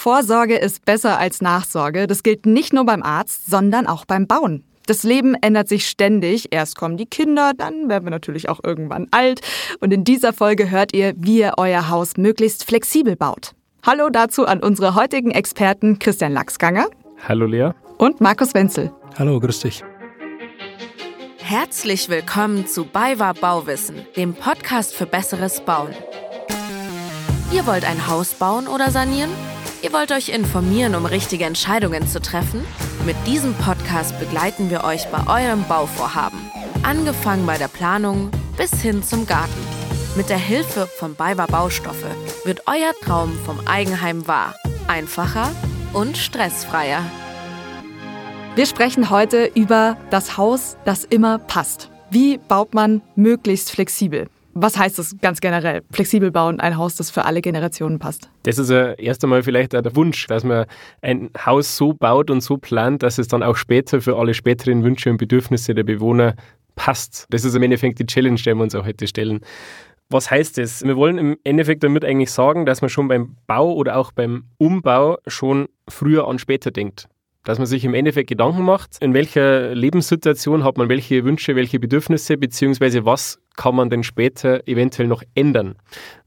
Vorsorge ist besser als Nachsorge. Das gilt nicht nur beim Arzt, sondern auch beim Bauen. Das Leben ändert sich ständig. Erst kommen die Kinder, dann werden wir natürlich auch irgendwann alt. Und in dieser Folge hört ihr, wie ihr euer Haus möglichst flexibel baut. Hallo dazu an unsere heutigen Experten Christian Lachsganger. Hallo Lea. Und Markus Wenzel. Hallo, grüß dich. Herzlich willkommen zu BayWa Bauwissen, dem Podcast für besseres Bauen. Ihr wollt ein Haus bauen oder sanieren? Ihr wollt euch informieren, um richtige Entscheidungen zu treffen? Mit diesem Podcast begleiten wir euch bei eurem Bauvorhaben. Angefangen bei der Planung bis hin zum Garten. Mit der Hilfe von BayWa Baustoffe wird euer Traum vom Eigenheim wahr. Einfacher und stressfreier. Wir sprechen heute über das Haus, das immer passt. Wie baut man möglichst flexibel? Was heißt das ganz generell? Flexibel bauen, ein Haus, das für alle Generationen passt. Das ist ja erst einmal vielleicht auch der Wunsch, dass man ein Haus so baut und so plant, dass es dann auch später für alle späteren Wünsche und Bedürfnisse der Bewohner passt. Das ist im Endeffekt die Challenge, die wir uns auch heute stellen. Was heißt das? Wir wollen im Endeffekt damit eigentlich sagen, dass man schon beim Bau oder auch beim Umbau schon früher an später denkt dass man sich im Endeffekt Gedanken macht, in welcher Lebenssituation hat man welche Wünsche, welche Bedürfnisse, beziehungsweise was kann man denn später eventuell noch ändern.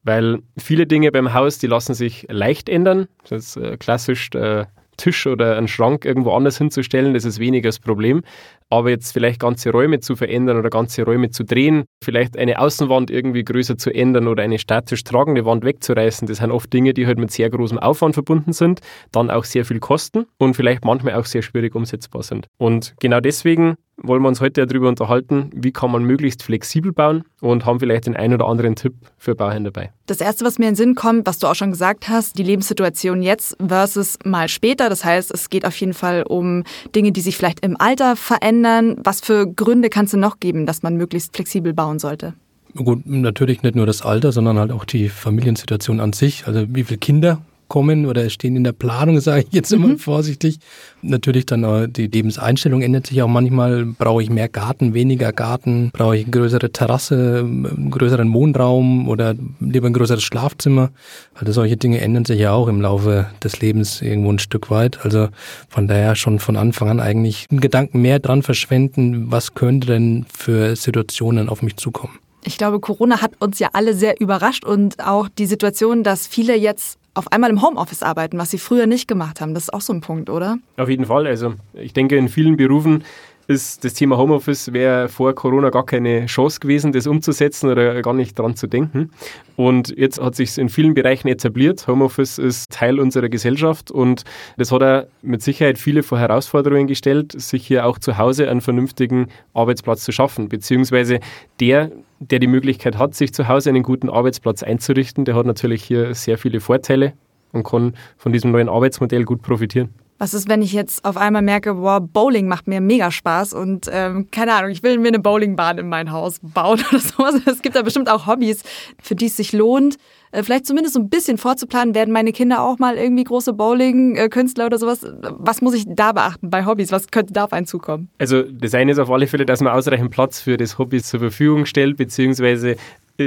Weil viele Dinge beim Haus, die lassen sich leicht ändern. Das ist äh, klassisch der Tisch oder einen Schrank irgendwo anders hinzustellen, das ist weniger das Problem. Aber jetzt vielleicht ganze Räume zu verändern oder ganze Räume zu drehen, vielleicht eine Außenwand irgendwie größer zu ändern oder eine statisch tragende Wand wegzureißen, das sind oft Dinge, die halt mit sehr großem Aufwand verbunden sind, dann auch sehr viel kosten und vielleicht manchmal auch sehr schwierig umsetzbar sind. Und genau deswegen wollen wir uns heute darüber unterhalten, wie kann man möglichst flexibel bauen und haben vielleicht den einen oder anderen Tipp für Bauherren dabei. Das Erste, was mir in den Sinn kommt, was du auch schon gesagt hast, die Lebenssituation jetzt versus mal später. Das heißt, es geht auf jeden Fall um Dinge, die sich vielleicht im Alter verändern. Was für Gründe kann es denn noch geben, dass man möglichst flexibel bauen sollte? Gut, natürlich nicht nur das Alter, sondern halt auch die Familiensituation an sich. Also wie viele Kinder kommen oder stehen in der Planung, sage ich jetzt immer mhm. vorsichtig. Natürlich dann äh, die Lebenseinstellung ändert sich auch manchmal. Brauche ich mehr Garten, weniger Garten? Brauche ich eine größere Terrasse, einen größeren Wohnraum oder lieber ein größeres Schlafzimmer? Also solche Dinge ändern sich ja auch im Laufe des Lebens irgendwo ein Stück weit. Also von daher schon von Anfang an eigentlich einen Gedanken mehr dran verschwenden, was könnte denn für Situationen auf mich zukommen. Ich glaube, Corona hat uns ja alle sehr überrascht und auch die Situation, dass viele jetzt auf einmal im Homeoffice arbeiten, was sie früher nicht gemacht haben. Das ist auch so ein Punkt, oder? Auf jeden Fall. Also ich denke, in vielen Berufen ist das Thema Homeoffice wäre vor Corona gar keine Chance gewesen, das umzusetzen oder gar nicht dran zu denken. Und jetzt hat sich in vielen Bereichen etabliert. Homeoffice ist Teil unserer Gesellschaft und das hat er mit Sicherheit viele vor Herausforderungen gestellt, sich hier auch zu Hause einen vernünftigen Arbeitsplatz zu schaffen, beziehungsweise der der die Möglichkeit hat, sich zu Hause einen guten Arbeitsplatz einzurichten, der hat natürlich hier sehr viele Vorteile und kann von diesem neuen Arbeitsmodell gut profitieren. Was ist, wenn ich jetzt auf einmal merke, boah, Bowling macht mir mega Spaß und ähm, keine Ahnung, ich will mir eine Bowlingbahn in mein Haus bauen oder sowas. Es gibt da bestimmt auch Hobbys, für die es sich lohnt, äh, vielleicht zumindest so ein bisschen vorzuplanen. Werden meine Kinder auch mal irgendwie große Bowling-Künstler oder sowas? Was muss ich da beachten bei Hobbys? Was könnte da auf einen zukommen? Also das eine ist auf alle Fälle, dass man ausreichend Platz für das Hobby zur Verfügung stellt, beziehungsweise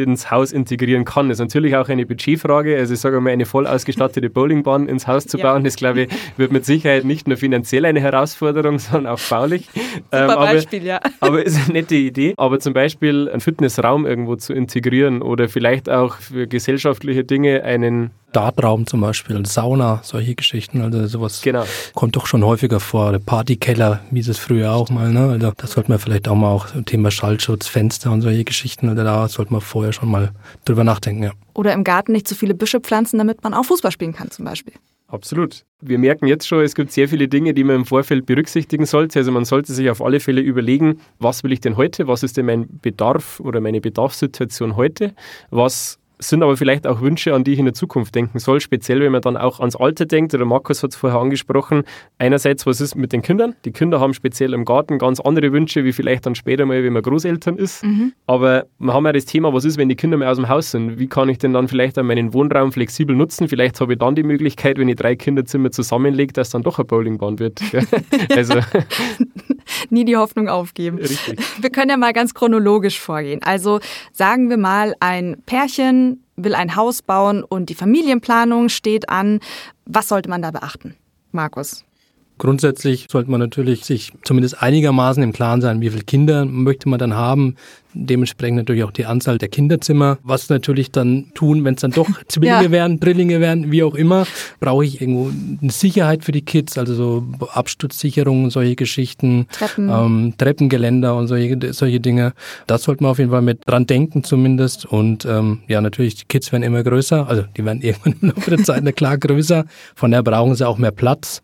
ins Haus integrieren kann. Das ist natürlich auch eine Budgetfrage. Also ich sage mal, eine voll ausgestattete Bowlingbahn ins Haus zu bauen, ja. das glaube ich, wird mit Sicherheit nicht nur finanziell eine Herausforderung, sondern auch baulich. Super ähm, aber, Beispiel, ja. Aber ist eine nette Idee. Aber zum Beispiel einen Fitnessraum irgendwo zu integrieren oder vielleicht auch für gesellschaftliche Dinge einen Dartraum zum Beispiel, Sauna, solche Geschichten. Also sowas genau. kommt doch schon häufiger vor. Der Partykeller, wie es früher auch mal. Ne? Also das sollte man vielleicht auch mal auch Thema Schallschutz, Fenster und solche Geschichten. Also da sollte man vorher schon mal drüber nachdenken. Ja. Oder im Garten nicht zu viele Büsche pflanzen, damit man auch Fußball spielen kann zum Beispiel. Absolut. Wir merken jetzt schon, es gibt sehr viele Dinge, die man im Vorfeld berücksichtigen sollte. Also man sollte sich auf alle Fälle überlegen, was will ich denn heute? Was ist denn mein Bedarf oder meine Bedarfssituation heute? Was sind aber vielleicht auch Wünsche, an die ich in der Zukunft denken soll, speziell wenn man dann auch ans Alter denkt, oder Markus hat es vorher angesprochen, einerseits, was ist mit den Kindern? Die Kinder haben speziell im Garten ganz andere Wünsche, wie vielleicht dann später mal, wenn man Großeltern ist. Mhm. Aber wir haben ja das Thema, was ist, wenn die Kinder mal aus dem Haus sind? Wie kann ich denn dann vielleicht auch meinen Wohnraum flexibel nutzen? Vielleicht habe ich dann die Möglichkeit, wenn ich drei Kinderzimmer zusammenlege, dass dann doch eine Bowlingbahn wird. also. Nie die Hoffnung aufgeben. Richtig. Wir können ja mal ganz chronologisch vorgehen. Also sagen wir mal, ein Pärchen will ein Haus bauen und die Familienplanung steht an. Was sollte man da beachten? Markus. Grundsätzlich sollte man natürlich sich zumindest einigermaßen im Klaren sein, wie viele Kinder möchte man dann haben. Dementsprechend natürlich auch die Anzahl der Kinderzimmer. Was natürlich dann tun, wenn es dann doch Zwillinge ja. werden, Drillinge werden, wie auch immer, brauche ich irgendwo eine Sicherheit für die Kids, also so Absturzsicherungen, solche Geschichten, Treppen. Ähm, Treppengeländer und solche, solche Dinge. Das sollte man auf jeden Fall mit dran denken zumindest. Und ähm, ja, natürlich, die Kids werden immer größer, also die werden irgendwann im Laufe der Zeit klar größer. Von daher brauchen sie auch mehr Platz.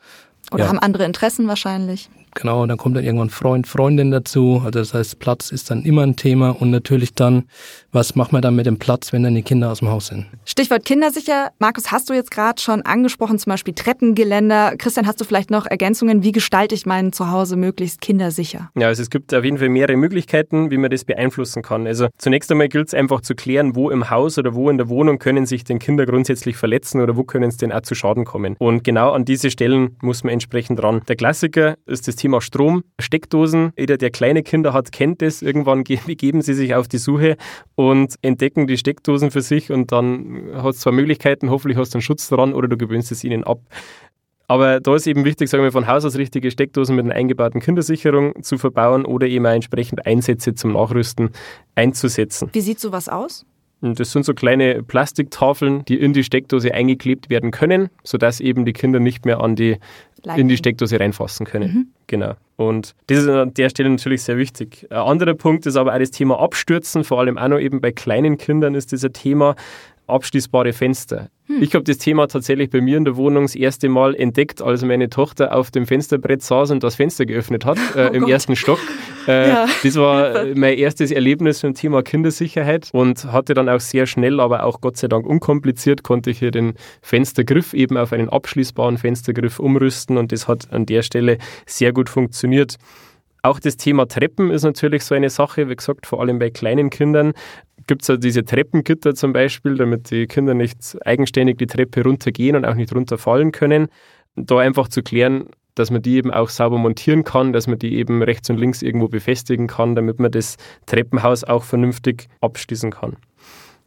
Oder ja. haben andere Interessen wahrscheinlich. Genau, dann kommt dann irgendwann Freund, Freundin dazu. Also das heißt, Platz ist dann immer ein Thema und natürlich dann, was macht man dann mit dem Platz, wenn dann die Kinder aus dem Haus sind? Stichwort kindersicher. Markus, hast du jetzt gerade schon angesprochen, zum Beispiel Treppengeländer. Christian, hast du vielleicht noch Ergänzungen? Wie gestalte ich mein Zuhause möglichst kindersicher? Ja, also es gibt auf jeden Fall mehrere Möglichkeiten, wie man das beeinflussen kann. Also zunächst einmal gilt es einfach zu klären, wo im Haus oder wo in der Wohnung können sich denn Kinder grundsätzlich verletzen oder wo können es denn auch zu Schaden kommen. Und genau an diese Stellen muss man entsprechend ran. Der Klassiker ist das Thema Strom, Steckdosen. Jeder, der kleine Kinder hat, kennt das. Irgendwann begeben sie sich auf die Suche und entdecken die Steckdosen für sich und dann hast du zwei Möglichkeiten. Hoffentlich hast du einen Schutz dran oder du gewöhnst es ihnen ab. Aber da ist eben wichtig, sagen wir, von Haus aus richtige Steckdosen mit einer eingebauten Kindersicherung zu verbauen oder eben auch entsprechend Einsätze zum Nachrüsten einzusetzen. Wie sieht sowas aus? Das sind so kleine Plastiktafeln, die in die Steckdose eingeklebt werden können, sodass eben die Kinder nicht mehr an die, in die Steckdose reinfassen können. Mhm. Genau. Und das ist an der Stelle natürlich sehr wichtig. Ein anderer Punkt ist aber auch das Thema Abstürzen, vor allem auch noch eben bei kleinen Kindern ist das ein Thema abschließbare Fenster. Hm. Ich habe das Thema tatsächlich bei mir in der Wohnung das erste Mal entdeckt, als meine Tochter auf dem Fensterbrett saß und das Fenster geöffnet hat, äh, oh im Gott. ersten Stock. Äh, ja. Das war mein erstes Erlebnis zum Thema Kindersicherheit und hatte dann auch sehr schnell, aber auch Gott sei Dank unkompliziert, konnte ich hier den Fenstergriff eben auf einen abschließbaren Fenstergriff umrüsten und das hat an der Stelle sehr gut funktioniert. Auch das Thema Treppen ist natürlich so eine Sache, wie gesagt, vor allem bei kleinen Kindern gibt es ja diese Treppengitter zum Beispiel, damit die Kinder nicht eigenständig die Treppe runtergehen und auch nicht runterfallen können. Da einfach zu klären, dass man die eben auch sauber montieren kann, dass man die eben rechts und links irgendwo befestigen kann, damit man das Treppenhaus auch vernünftig abschließen kann.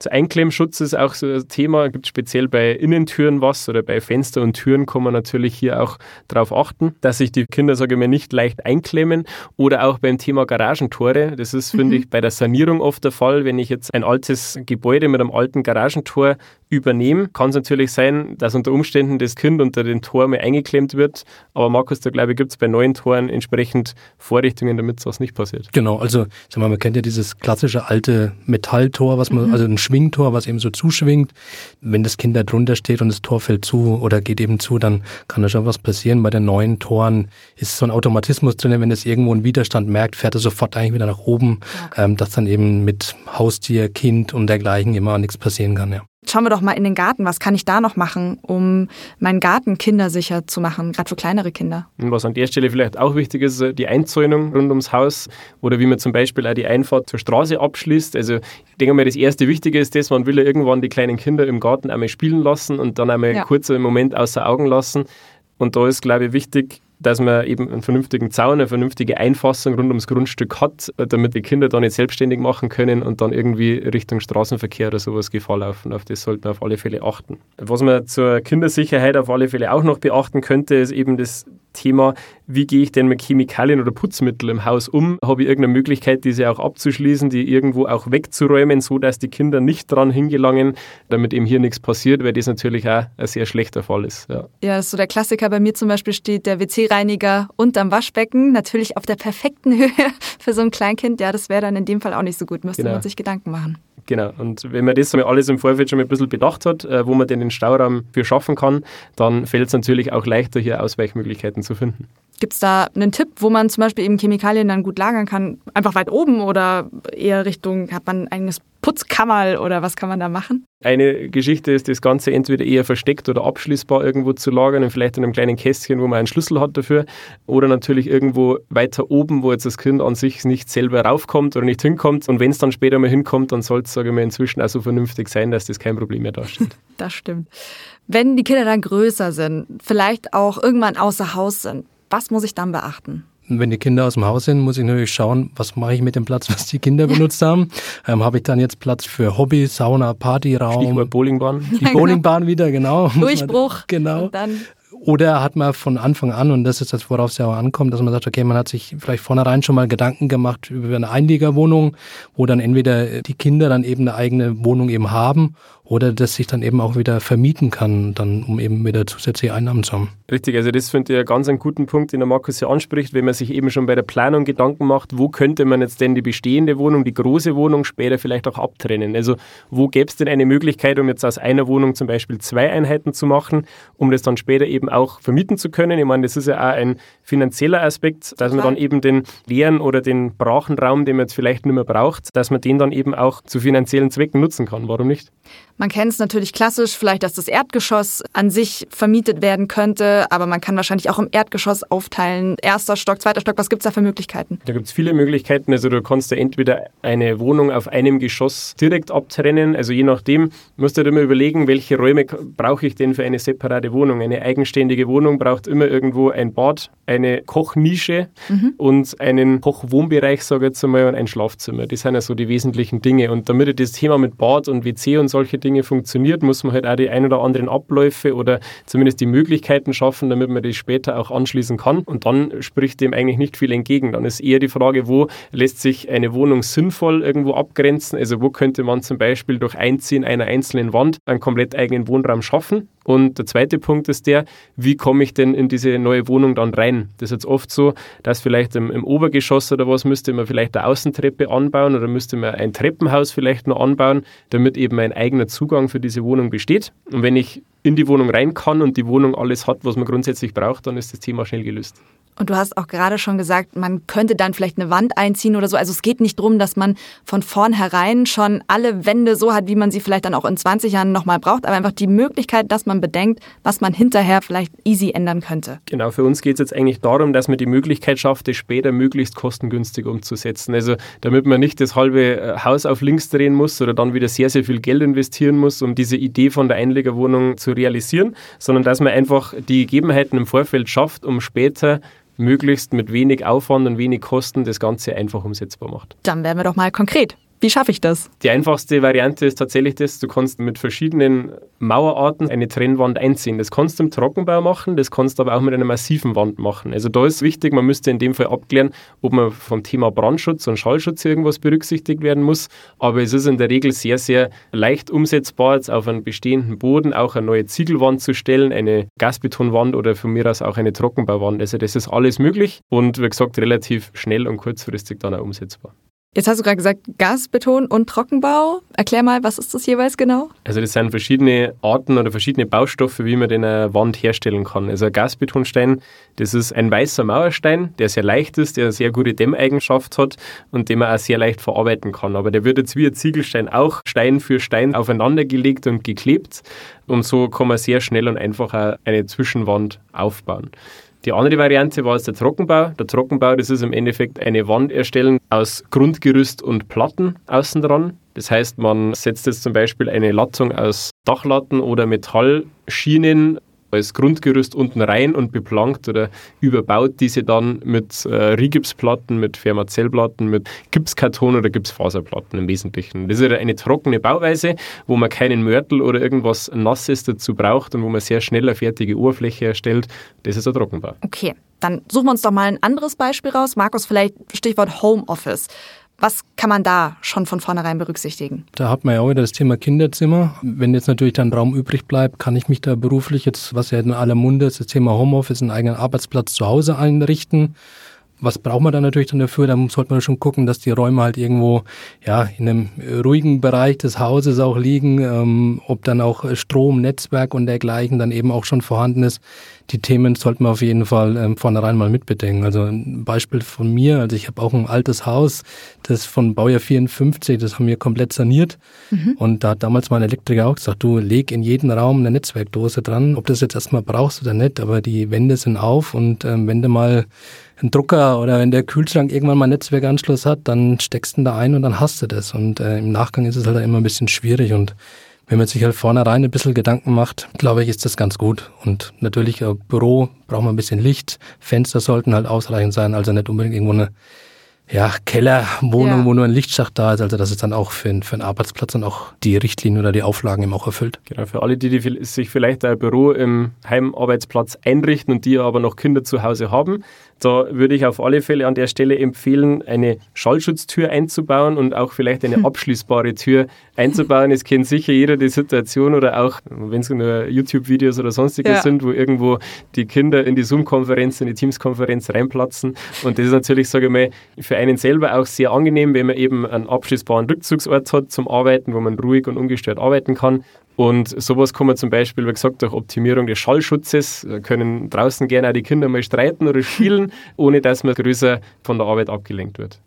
Der Einklemmschutz ist auch so ein Thema, gibt speziell bei Innentüren was oder bei Fenster und Türen kann man natürlich hier auch darauf achten, dass sich die Kinder, sage ich mal, nicht leicht einklemmen oder auch beim Thema Garagentore. Das ist, mhm. finde ich, bei der Sanierung oft der Fall. Wenn ich jetzt ein altes Gebäude mit einem alten Garagentor übernehme, kann es natürlich sein, dass unter Umständen das Kind unter den Tor mal eingeklemmt wird. Aber Markus, da glaube ich, gibt es bei neuen Toren entsprechend Vorrichtungen, damit sowas nicht passiert. Genau, also sag mal, man kennt ja dieses klassische alte Metalltor, was man, mhm. also ein Schwingtor, was eben so zuschwingt. Wenn das Kind da drunter steht und das Tor fällt zu oder geht eben zu, dann kann da schon was passieren. Bei den neuen Toren ist so ein Automatismus drin, wenn es irgendwo einen Widerstand merkt, fährt er sofort eigentlich wieder nach oben, okay. ähm, dass dann eben mit Haustier, Kind und dergleichen immer nichts passieren kann, ja. Schauen wir doch mal in den Garten. Was kann ich da noch machen, um meinen Garten kindersicher zu machen, gerade für kleinere Kinder? Was an der Stelle vielleicht auch wichtig ist, die Einzäunung rund ums Haus oder wie man zum Beispiel auch die Einfahrt zur Straße abschließt. Also ich denke mal, das erste Wichtige ist das, man will ja irgendwann die kleinen Kinder im Garten einmal spielen lassen und dann einmal ja. kurz einen Moment außer Augen lassen. Und da ist, glaube ich, wichtig, dass man eben einen vernünftigen Zaun, eine vernünftige Einfassung rund ums Grundstück hat, damit die Kinder da nicht selbstständig machen können und dann irgendwie Richtung Straßenverkehr oder sowas Gefahr laufen. Auf das sollten wir auf alle Fälle achten. Was man zur Kindersicherheit auf alle Fälle auch noch beachten könnte, ist eben das Thema, wie gehe ich denn mit Chemikalien oder Putzmitteln im Haus um? Habe ich irgendeine Möglichkeit, diese auch abzuschließen, die irgendwo auch wegzuräumen, so dass die Kinder nicht dran hingelangen, damit eben hier nichts passiert, weil das natürlich auch ein sehr schlechter Fall ist. Ja, ja so der Klassiker bei mir zum Beispiel steht der WC-Reiniger unterm Waschbecken, natürlich auf der perfekten Höhe für so ein Kleinkind. Ja, das wäre dann in dem Fall auch nicht so gut, müsste genau. man sich Gedanken machen. Genau. Und wenn man das alles im Vorfeld schon mal ein bisschen bedacht hat, äh, wo man denn den Stauraum für schaffen kann, dann fällt es natürlich auch leichter, hier Ausweichmöglichkeiten zu finden. Gibt es da einen Tipp, wo man zum Beispiel eben Chemikalien dann gut lagern kann? Einfach weit oben oder eher Richtung, hat man ein eigenes Putzkammer oder was kann man da machen? Eine Geschichte ist, das Ganze entweder eher versteckt oder abschließbar irgendwo zu lagern und vielleicht in einem kleinen Kästchen, wo man einen Schlüssel hat dafür. Oder natürlich irgendwo weiter oben, wo jetzt das Kind an sich nicht selber raufkommt oder nicht hinkommt. Und wenn es dann später mal hinkommt, dann soll es, sage ich mal, inzwischen auch so vernünftig sein, dass das kein Problem mehr darstellt. das stimmt. Wenn die Kinder dann größer sind, vielleicht auch irgendwann außer Haus sind, was muss ich dann beachten? wenn die Kinder aus dem Haus sind, muss ich natürlich schauen, was mache ich mit dem Platz, was die Kinder benutzt haben. Ähm, Habe ich dann jetzt Platz für Hobby, Sauna, Partyraum? Stichwort Bowlingbahn. Die Bowlingbahn wieder, genau. Durchbruch. Genau. Oder hat man von Anfang an, und das ist das, worauf es ja auch ankommt, dass man sagt, okay, man hat sich vielleicht vornherein schon mal Gedanken gemacht über eine Einliegerwohnung, wo dann entweder die Kinder dann eben eine eigene Wohnung eben haben oder das sich dann eben auch wieder vermieten kann, dann um eben wieder zusätzliche Einnahmen zu haben. Richtig, also das finde ich einen ganz einen guten Punkt, den der Markus ja anspricht, wenn man sich eben schon bei der Planung Gedanken macht, wo könnte man jetzt denn die bestehende Wohnung, die große Wohnung später vielleicht auch abtrennen? Also wo gäbe es denn eine Möglichkeit, um jetzt aus einer Wohnung zum Beispiel zwei Einheiten zu machen, um das dann später eben auch vermieten zu können? Ich meine, das ist ja auch ein finanzieller Aspekt, dass man dann eben den leeren oder den brachen Raum, den man jetzt vielleicht nicht mehr braucht, dass man den dann eben auch zu finanziellen Zwecken nutzen kann. Warum nicht? Man kennt es natürlich klassisch, vielleicht, dass das Erdgeschoss an sich vermietet werden könnte, aber man kann wahrscheinlich auch im Erdgeschoss aufteilen. Erster Stock, zweiter Stock, was gibt es da für Möglichkeiten? Da gibt es viele Möglichkeiten. Also du kannst ja entweder eine Wohnung auf einem Geschoss direkt abtrennen. Also je nachdem musst du dir immer überlegen, welche Räume brauche ich denn für eine separate Wohnung. Eine eigenständige Wohnung braucht immer irgendwo ein Bad, eine Kochnische mhm. und einen Kochwohnbereich, sage ich jetzt einmal, und ein Schlafzimmer. Das sind ja so die wesentlichen Dinge. Und damit das Thema mit Bad und WC und solche Dinge funktioniert, muss man halt auch die ein oder anderen Abläufe oder zumindest die Möglichkeiten schaffen, damit man das später auch anschließen kann. Und dann spricht dem eigentlich nicht viel entgegen. Dann ist eher die Frage, wo lässt sich eine Wohnung sinnvoll irgendwo abgrenzen? Also wo könnte man zum Beispiel durch Einziehen einer einzelnen Wand einen komplett eigenen Wohnraum schaffen? Und der zweite Punkt ist der, wie komme ich denn in diese neue Wohnung dann rein? Das ist jetzt oft so, dass vielleicht im, im Obergeschoss oder was müsste man vielleicht eine Außentreppe anbauen oder müsste man ein Treppenhaus vielleicht noch anbauen, damit eben ein eigener Zugang für diese Wohnung besteht. Und wenn ich in die Wohnung rein kann und die Wohnung alles hat, was man grundsätzlich braucht, dann ist das Thema schnell gelöst. Und du hast auch gerade schon gesagt, man könnte dann vielleicht eine Wand einziehen oder so. Also es geht nicht darum, dass man von vornherein schon alle Wände so hat, wie man sie vielleicht dann auch in 20 Jahren nochmal braucht, aber einfach die Möglichkeit, dass man bedenkt, was man hinterher vielleicht easy ändern könnte. Genau, für uns geht es jetzt eigentlich darum, dass man die Möglichkeit schafft, das später möglichst kostengünstig umzusetzen. Also damit man nicht das halbe äh, Haus auf links drehen muss oder dann wieder sehr, sehr viel Geld investieren muss, um diese Idee von der Einlegerwohnung zu realisieren, sondern dass man einfach die Gegebenheiten im Vorfeld schafft, um später möglichst mit wenig Aufwand und wenig Kosten das Ganze einfach umsetzbar macht. Dann werden wir doch mal konkret. Wie schaffe ich das? Die einfachste Variante ist tatsächlich das, du kannst mit verschiedenen Mauerarten eine Trennwand einziehen. Das kannst du im Trockenbau machen, das kannst du aber auch mit einer massiven Wand machen. Also da ist wichtig, man müsste in dem Fall abklären, ob man vom Thema Brandschutz und Schallschutz irgendwas berücksichtigt werden muss. Aber es ist in der Regel sehr, sehr leicht umsetzbar, jetzt auf einen bestehenden Boden auch eine neue Ziegelwand zu stellen, eine Gasbetonwand oder von mir aus auch eine Trockenbauwand. Also das ist alles möglich und wie gesagt relativ schnell und kurzfristig dann auch umsetzbar. Jetzt hast du gerade gesagt, Gasbeton und Trockenbau. Erklär mal, was ist das jeweils genau? Also das sind verschiedene Arten oder verschiedene Baustoffe, wie man den eine Wand herstellen kann. Also ein Gasbetonstein, das ist ein weißer Mauerstein, der sehr leicht ist, der eine sehr gute Dämmeigenschaft hat und den man auch sehr leicht verarbeiten kann. Aber der wird jetzt wie ein Ziegelstein auch Stein für Stein aufeinander gelegt und geklebt. Und so kann man sehr schnell und einfach eine Zwischenwand aufbauen. Die andere Variante war jetzt der Trockenbau. Der Trockenbau, das ist im Endeffekt eine Wand erstellen aus Grundgerüst und Platten außen dran. Das heißt, man setzt jetzt zum Beispiel eine Lattung aus Dachlatten oder Metallschienen als Grundgerüst unten rein und beplankt oder überbaut diese dann mit äh, Rigipsplatten, mit Fermazellplatten, mit Gipskarton oder Gipsfaserplatten im Wesentlichen. Das ist eine trockene Bauweise, wo man keinen Mörtel oder irgendwas Nasses dazu braucht und wo man sehr schnell eine fertige Oberfläche erstellt. Das ist ein Trockenbau. Okay, dann suchen wir uns doch mal ein anderes Beispiel raus. Markus, vielleicht Stichwort Homeoffice. Was kann man da schon von vornherein berücksichtigen? Da hat man ja auch wieder das Thema Kinderzimmer. Wenn jetzt natürlich dann Raum übrig bleibt, kann ich mich da beruflich jetzt, was ja in aller Munde ist, das Thema Homeoffice, einen eigenen Arbeitsplatz zu Hause einrichten was braucht man dann natürlich dann dafür? Da sollte man schon gucken, dass die Räume halt irgendwo ja in einem ruhigen Bereich des Hauses auch liegen, ähm, ob dann auch Strom, Netzwerk und dergleichen dann eben auch schon vorhanden ist. Die Themen sollte man auf jeden Fall ähm, vornherein mal mitbedenken. Also ein Beispiel von mir, also ich habe auch ein altes Haus, das von Baujahr 54, das haben wir komplett saniert. Mhm. Und da hat damals mein Elektriker auch gesagt, du leg in jeden Raum eine Netzwerkdose dran, ob das jetzt erstmal brauchst oder nicht, aber die Wände sind auf und ähm, wenn du mal ein Drucker oder wenn der Kühlschrank irgendwann mal einen Netzwerkanschluss hat, dann steckst du ihn da ein und dann hast du das. Und äh, im Nachgang ist es halt immer ein bisschen schwierig und Wenn man sich halt vornherein ein bisschen Gedanken macht, glaube ich, ist das ganz gut. Und natürlich, ein Büro braucht man ein bisschen Licht. Fenster sollten halt ausreichend sein, also nicht unbedingt irgendwo eine ja, Kellerwohnung, ja. wo nur ein Lichtschacht da ist, also dass es dann auch für, für einen Arbeitsplatz dann auch die Richtlinien oder die Auflagen eben auch erfüllt. Genau, für alle, die, die sich vielleicht ein Büro im Heimarbeitsplatz einrichten und die aber noch Kinder zu Hause haben, da würde ich auf alle Fälle an der Stelle empfehlen, eine Schallschutztür einzubauen und auch vielleicht eine abschließbare Tür einzubauen. Es kennt sicher jeder die Situation oder auch, wenn es nur YouTube-Videos oder sonstiges ja. sind, wo irgendwo die Kinder in die Zoom-Konferenz, in die Teams-Konferenz reinplatzen. Und das ist natürlich, sage ich mal, für einen selber auch sehr angenehm, wenn man eben einen abschließbaren Rückzugsort hat zum Arbeiten, wo man ruhig und ungestört arbeiten kann. Und sowas kann man zum Beispiel, wie gesagt, durch Optimierung des Schallschutzes, können draußen gerne auch die Kinder mal streiten oder spielen, ohne dass man größer von der Arbeit abgelenkt wird.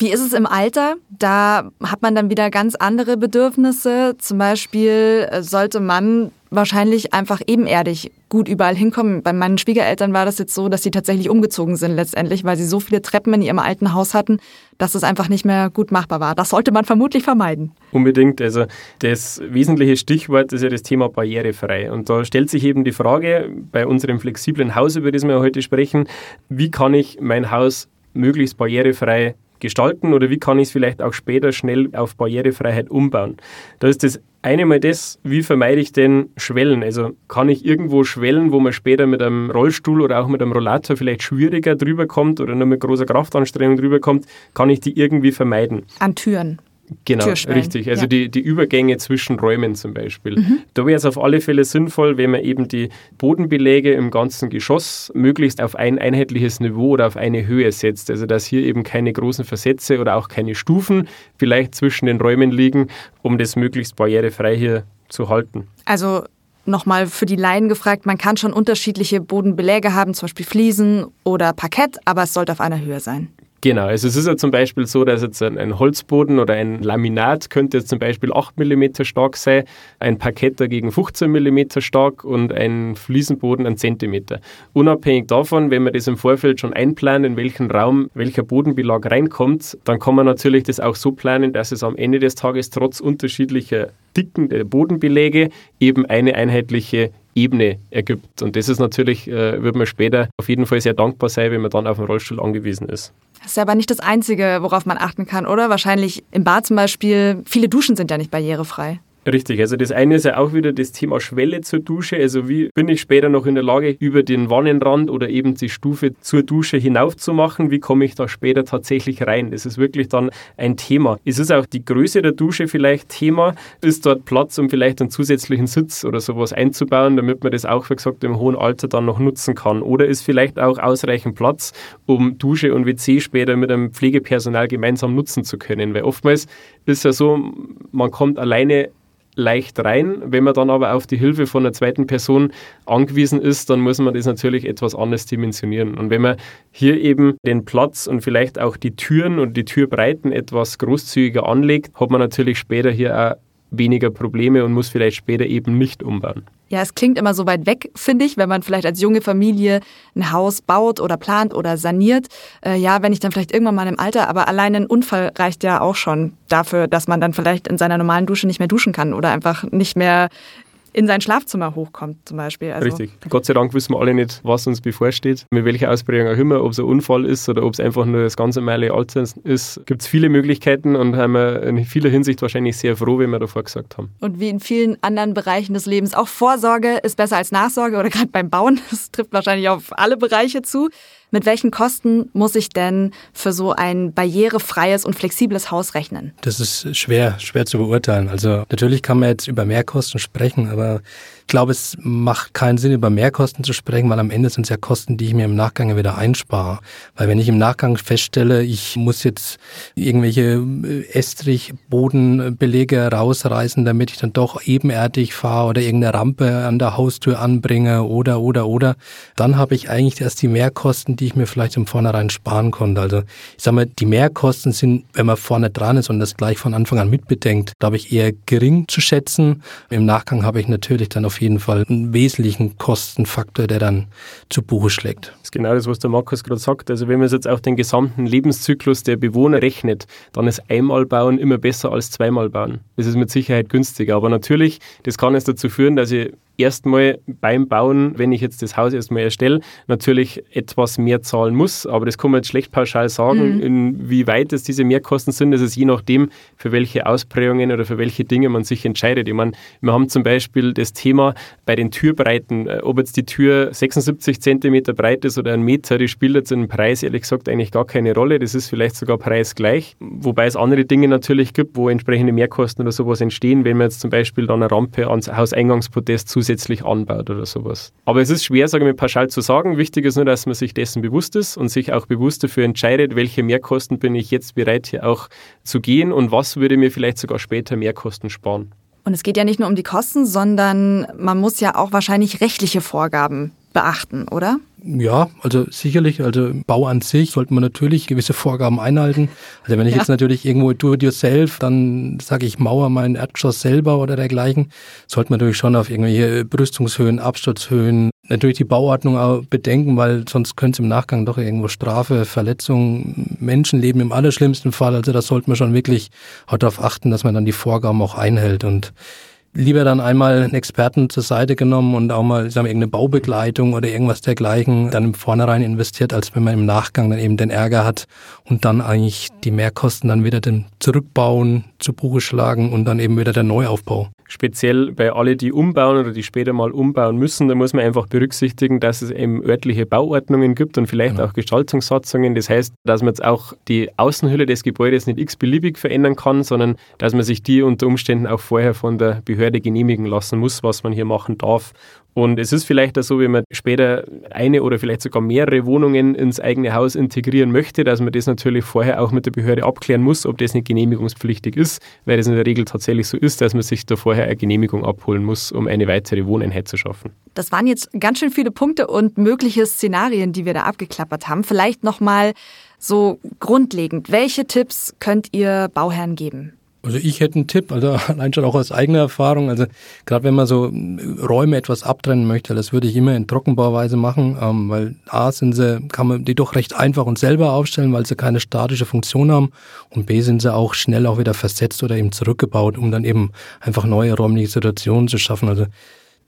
Wie ist es im Alter? Da hat man dann wieder ganz andere Bedürfnisse. Zum Beispiel äh, sollte man wahrscheinlich einfach ebenerdig gut überall hinkommen. Bei meinen Schwiegereltern war das jetzt so, dass sie tatsächlich umgezogen sind letztendlich, weil sie so viele Treppen in ihrem alten Haus hatten, dass es einfach nicht mehr gut machbar war. Das sollte man vermutlich vermeiden. Unbedingt. Also das wesentliche Stichwort ist ja das Thema barrierefrei. Und da stellt sich eben die Frage bei unserem flexiblen Haus, über das wir heute sprechen, wie kann ich mein Haus möglichst barrierefrei gestalten oder wie kann ich es vielleicht auch später schnell auf Barrierefreiheit umbauen. Da ist das eine mal das, wie vermeide ich denn Schwellen? Also kann ich irgendwo Schwellen, wo man später mit einem Rollstuhl oder auch mit einem Rollator vielleicht schwieriger drüber kommt oder nur mit großer Kraftanstrengung drüber kommt, kann ich die irgendwie vermeiden? An Türen. Genau, richtig. Also ja. die, die Übergänge zwischen Räumen zum Beispiel. Mhm. Da wäre es auf alle Fälle sinnvoll, wenn man eben die Bodenbeläge im ganzen Geschoss möglichst auf ein einheitliches Niveau oder auf eine Höhe setzt. Also dass hier eben keine großen Versätze oder auch keine Stufen vielleicht zwischen den Räumen liegen, um das möglichst barrierefrei hier zu halten. Also nochmal für die Laien gefragt, man kann schon unterschiedliche Bodenbeläge haben, zum Beispiel Fliesen oder Parkett, aber es sollte auf einer Höhe sein. Genau, also es ist ja zum Beispiel so, dass jetzt ein Holzboden oder ein Laminat könnte jetzt zum Beispiel 8 mm stark sein, ein Parkett dagegen 15 mm stark und ein Fliesenboden ein Zentimeter. Unabhängig davon, wenn man das im Vorfeld schon einplant, in welchen Raum welcher Bodenbelag reinkommt, dann kann man natürlich das auch so planen, dass es am Ende des Tages trotz unterschiedlicher Dicken der Bodenbeläge eben eine einheitliche Ebene ergibt. Und das ist natürlich, äh, wird man später auf jeden Fall sehr dankbar sein, wenn man dann auf den Rollstuhl angewiesen ist. Das ist aber nicht das Einzige, worauf man achten kann, oder? Wahrscheinlich im Bad zum Beispiel, viele Duschen sind ja nicht barrierefrei. Richtig, also das eine ist ja auch wieder das Thema Schwelle zur Dusche. Also wie bin ich später noch in der Lage, über den Wannenrand oder eben die Stufe zur Dusche hinauf zu machen? Wie komme ich da später tatsächlich rein? Das ist wirklich dann ein Thema. Es ist auch die Größe der Dusche vielleicht Thema. Ist dort Platz, um vielleicht einen zusätzlichen Sitz oder sowas einzubauen, damit man das auch, wie gesagt, im hohen Alter dann noch nutzen kann? Oder ist vielleicht auch ausreichend Platz, um Dusche und WC später mit einem Pflegepersonal gemeinsam nutzen zu können? Weil oftmals ist ja so, man kommt alleine leicht rein. Wenn man dann aber auf die Hilfe von einer zweiten Person angewiesen ist, dann muss man das natürlich etwas anders dimensionieren. Und wenn man hier eben den Platz und vielleicht auch die Türen und die Türbreiten etwas großzügiger anlegt, hat man natürlich später hier auch weniger Probleme und muss vielleicht später eben nicht umbauen. Ja, es klingt immer so weit weg, finde ich, wenn man vielleicht als junge Familie ein Haus baut oder plant oder saniert. Äh, ja, wenn ich dann vielleicht irgendwann mal im Alter, aber allein ein Unfall reicht ja auch schon dafür, dass man dann vielleicht in seiner normalen Dusche nicht mehr duschen kann oder einfach nicht mehr in sein Schlafzimmer hochkommt zum Beispiel. Also Richtig. Gott sei Dank wissen wir alle nicht, was uns bevorsteht, mit welcher Ausprägung auch immer, ob es ein Unfall ist oder ob es einfach nur das ganze normale Alter ist. Gibt es viele Möglichkeiten und haben wir in vieler Hinsicht wahrscheinlich sehr froh, wie wir davor gesagt haben. Und wie in vielen anderen Bereichen des Lebens, auch Vorsorge ist besser als Nachsorge oder gerade beim Bauen, das trifft wahrscheinlich auf alle Bereiche zu. Mit welchen Kosten muss ich denn für so ein barrierefreies und flexibles Haus rechnen? Das ist schwer, schwer zu beurteilen. Also natürlich kann man jetzt über Mehrkosten sprechen, aber glaube, es macht keinen Sinn, über Mehrkosten zu sprechen, weil am Ende sind es ja Kosten, die ich mir im Nachgang wieder einspare. Weil wenn ich im Nachgang feststelle, ich muss jetzt irgendwelche äh, Estrich-Bodenbelege rausreißen, damit ich dann doch ebenerdig fahre oder irgendeine Rampe an der Haustür anbringe oder, oder, oder, dann habe ich eigentlich erst die Mehrkosten, die ich mir vielleicht im Vornherein sparen konnte. Also ich sage mal, die Mehrkosten sind, wenn man vorne dran ist und das gleich von Anfang an mitbedenkt, glaube ich, eher gering zu schätzen. Im Nachgang habe ich natürlich dann auf jeden Fall einen wesentlichen Kostenfaktor, der dann zu Buche schlägt. Das ist genau das, was der Markus gerade sagt. Also wenn man jetzt auch den gesamten Lebenszyklus der Bewohner rechnet, dann ist einmal bauen immer besser als zweimal bauen. Das ist mit Sicherheit günstiger. Aber natürlich, das kann es dazu führen, dass ich erstmal beim Bauen, wenn ich jetzt das Haus erstmal erstelle, natürlich etwas mehr zahlen muss. Aber das kann man jetzt schlecht pauschal sagen, mhm. inwieweit es diese Mehrkosten sind. Das ist je nachdem, für welche Ausprägungen oder für welche Dinge man sich entscheidet. Ich meine, wir haben zum Beispiel das Thema bei den Türbreiten, äh, ob jetzt die Tür 76 Zentimeter breit ist oder ein Meter, das spielt jetzt im Preis ehrlich gesagt eigentlich gar keine Rolle. Das ist vielleicht sogar preisgleich. Wobei es andere Dinge natürlich gibt, wo entsprechende Mehrkosten oder sowas entstehen, wenn man jetzt zum Beispiel dann eine Rampe ans Hauseingangsprotest zusätzlich zusätzlich anbaut oder sowas. Aber es ist schwer, sage ich mal, pauschal zu sagen. Wichtig ist nur, dass man sich dessen bewusst ist und sich auch bewusst dafür entscheidet, welche Mehrkosten bin ich jetzt bereit, hier auch zu gehen und was würde mir vielleicht sogar später Mehrkosten sparen. Und es geht ja nicht nur um die Kosten, sondern man muss ja auch wahrscheinlich rechtliche Vorgaben beachten, oder? Ja, also sicherlich, also Bau an sich sollte man natürlich gewisse Vorgaben einhalten. Also wenn ich ja. jetzt natürlich irgendwo do it yourself, dann sage ich Mauer mein Erdgeschoss selber oder dergleichen, sollte man natürlich schon auf irgendwelche Brüstungshöhen, Absturzhöhen, natürlich die Bauordnung auch bedenken, weil sonst könnte es im Nachgang doch irgendwo Strafe, Verletzung, Menschenleben im allerschlimmsten Fall. Also da sollte man schon wirklich auch darauf achten, dass man dann die Vorgaben auch einhält und lieber dann einmal einen Experten zur Seite genommen und auch mal sagen wir, irgendeine Baubegleitung oder irgendwas dergleichen dann im Vornherein investiert, als wenn man im Nachgang dann eben den Ärger hat und dann eigentlich die Mehrkosten dann wieder den Zurückbauen zu Buche schlagen und dann eben wieder der Neuaufbau speziell bei alle, die umbauen oder die später mal umbauen müssen, da muss man einfach berücksichtigen, dass es eben örtliche Bauordnungen gibt und vielleicht genau. auch Gestaltungssatzungen. Das heißt, dass man jetzt auch die Außenhülle des Gebäudes nicht x-beliebig verändern kann, sondern dass man sich die unter Umständen auch vorher von der Behörde genehmigen lassen muss, was man hier machen darf. Und es ist vielleicht so, wenn man später eine oder vielleicht sogar mehrere Wohnungen ins eigene Haus integrieren möchte, dass man das natürlich vorher auch mit der Behörde abklären muss, ob das nicht genehmigungspflichtig ist, weil das in der Regel tatsächlich so ist, dass man sich da vorher eine Genehmigung abholen muss, um eine weitere Wohneinheit zu schaffen. Das waren jetzt ganz schön viele Punkte und mögliche Szenarien, die wir da abgeklappert haben. Vielleicht nochmal so grundlegend. Welche Tipps könnt ihr Bauherren geben? Also ich hätte einen Tipp, also allein schon auch aus eigener Erfahrung. Also gerade wenn man so äh, Räume etwas abtrennen möchte, das würde ich immer in Trockenbauweise machen, ähm, weil A sind sie, kann man die doch recht einfach und selber aufstellen, weil sie keine statische Funktion haben und B sind sie auch schnell auch wieder versetzt oder eben zurückgebaut, um dann eben einfach neue räumliche Situationen zu schaffen. Also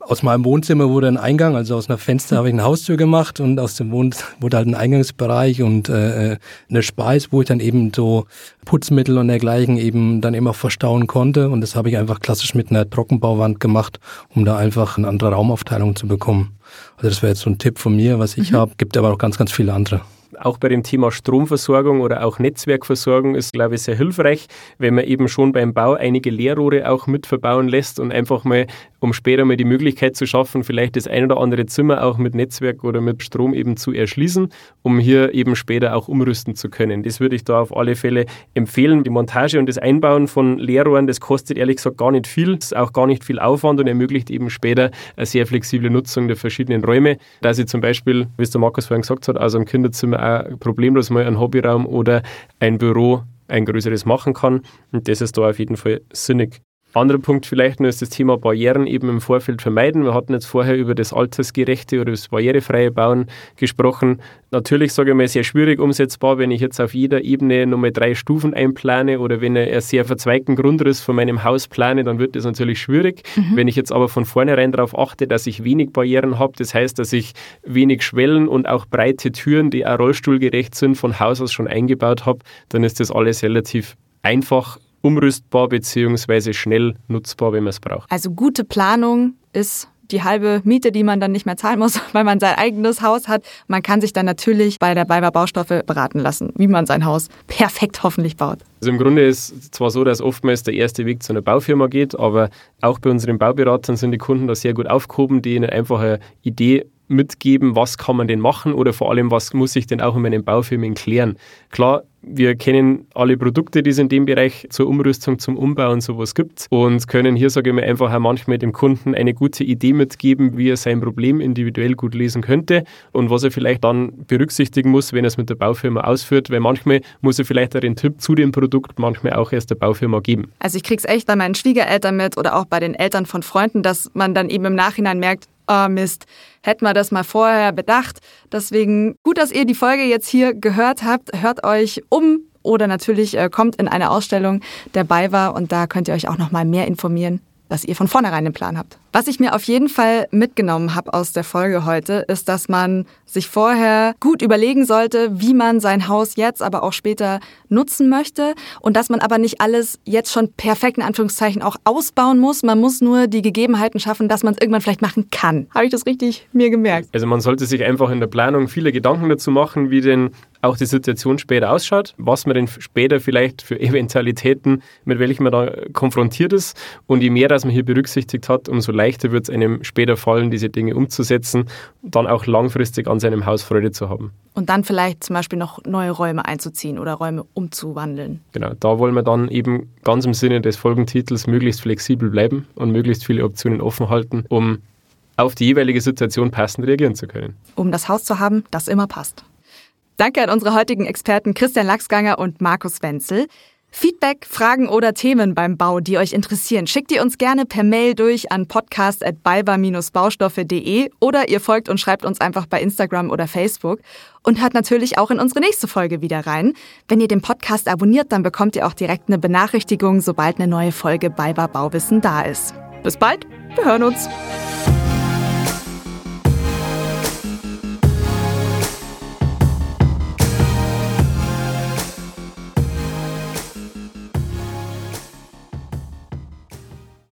aus meinem Wohnzimmer wurde ein Eingang, also aus einer Fenster habe ich eine Haustür gemacht und aus dem Wohn wurde halt ein Eingangsbereich und äh, eine Speis, wo ich dann eben so Putzmittel und dergleichen eben dann immer verstauen konnte und das habe ich einfach klassisch mit einer Trockenbauwand gemacht, um da einfach eine andere Raumaufteilung zu bekommen. Also das wäre jetzt so ein Tipp von mir, was ich mhm. habe, gibt aber auch ganz, ganz viele andere auch bei dem Thema Stromversorgung oder auch Netzwerkversorgung ist, glaube ich, sehr hilfreich, wenn man eben schon beim Bau einige Leerrohre auch mit verbauen lässt und einfach mal, um später mal die Möglichkeit zu schaffen, vielleicht das ein oder andere Zimmer auch mit Netzwerk oder mit Strom eben zu erschließen, um hier eben später auch umrüsten zu können. Das würde ich da auf alle Fälle empfehlen. Die Montage und das Einbauen von Leerrohren, das kostet ehrlich gesagt gar nicht viel, ist auch gar nicht viel Aufwand und ermöglicht eben später eine sehr flexible Nutzung der verschiedenen Räume, dass ich zum Beispiel, wie es der Markus vorhin gesagt hat, also im Kinderzimmer auch problemlos mal einen Hobbyraum oder ein Büro ein größeres machen kann. Und das ist da auf jeden Fall sinnig. Anderer Punkt vielleicht nur ist das Thema Barrieren eben im Vorfeld vermeiden. Wir hatten jetzt vorher über das altersgerechte oder das barrierefreie Bauen gesprochen. Natürlich, sage ich mal, sehr schwierig umsetzbar, wenn ich jetzt auf jeder Ebene nochmal drei Stufen einplane oder wenn ich einen sehr verzweigten Grundriss von meinem Haus plane, dann wird das natürlich schwierig. Mhm. Wenn ich jetzt aber von vornherein darauf achte, dass ich wenig Barrieren habe, das heißt, dass ich wenig Schwellen und auch breite Türen, die auch rollstuhlgerecht sind, von Haus aus schon eingebaut habe, dann ist das alles relativ einfach umrüstbar bzw. schnell nutzbar, wenn man es braucht. Also gute Planung ist die halbe Miete, die man dann nicht mehr zahlen muss, weil man sein eigenes Haus hat. Man kann sich dann natürlich bei der Bayer Baustoffe beraten lassen, wie man sein Haus perfekt hoffentlich baut. Also im Grunde ist es zwar so, dass oftmals der erste Weg zu einer Baufirma geht, aber auch bei unseren Bauberatern sind die Kunden da sehr gut aufgehoben, die eine einfache Idee mitgeben, was kann man denn machen oder vor allem, was muss ich denn auch in meinen Baufirmen klären. Klar, Wir kennen alle Produkte, die es in dem Bereich zur Umrüstung, zum Umbau und sowas gibt und können hier, sage ich mal, einfach auch manchmal dem Kunden eine gute Idee mitgeben, wie er sein Problem individuell gut lesen könnte und was er vielleicht dann berücksichtigen muss, wenn er es mit der Baufirma ausführt, weil manchmal muss er vielleicht auch den Tipp zu dem Produkt manchmal auch erst der Baufirma geben. Also ich krieg's echt bei meinen Schwiegereltern mit oder auch bei den Eltern von Freunden, dass man dann eben im Nachhinein merkt, oh Mist, hätten wir das mal vorher bedacht. Deswegen gut, dass ihr die Folge jetzt hier gehört habt. Hört euch um oder natürlich äh, kommt in eine Ausstellung dabei war und da könnt ihr euch auch noch mal mehr informieren dass ihr von vornherein einen Plan habt. Was ich mir auf jeden Fall mitgenommen habe aus der Folge heute, ist, dass man sich vorher gut überlegen sollte, wie man sein Haus jetzt, aber auch später nutzen möchte und dass man aber nicht alles jetzt schon perfekt in Anführungszeichen auch ausbauen muss. Man muss nur die Gegebenheiten schaffen, dass man es irgendwann vielleicht machen kann. Habe ich das richtig mir gemerkt? Also man sollte sich einfach in der Planung viele Gedanken dazu machen, wie denn auch die Situation später ausschaut, was man denn später vielleicht für Eventualitäten, mit welchen man da konfrontiert ist. Und je mehr das man hier berücksichtigt hat, umso leichter wird es einem später fallen, diese Dinge umzusetzen und dann auch langfristig an seinem Haus Freude zu haben. Und dann vielleicht zum Beispiel noch neue Räume einzuziehen oder Räume umzuwandeln. Genau, da wollen wir dann eben ganz im Sinne des Folgentitels möglichst flexibel bleiben und möglichst viele Optionen offen halten, um auf die jeweilige Situation passend reagieren zu können. Um das Haus zu haben, das immer passt. Danke an unsere heutigen Experten Christian Lachsganger und Markus Wenzel. Feedback, Fragen oder Themen beim Bau, die euch interessieren, schickt ihr uns gerne per Mail durch an podcast.balber-baustoffe.de oder ihr folgt und schreibt uns einfach bei Instagram oder Facebook und hört natürlich auch in unsere nächste Folge wieder rein. Wenn ihr den Podcast abonniert, dann bekommt ihr auch direkt eine Benachrichtigung, sobald eine neue Folge Balber Bauwissen da ist. Bis bald, wir hören uns.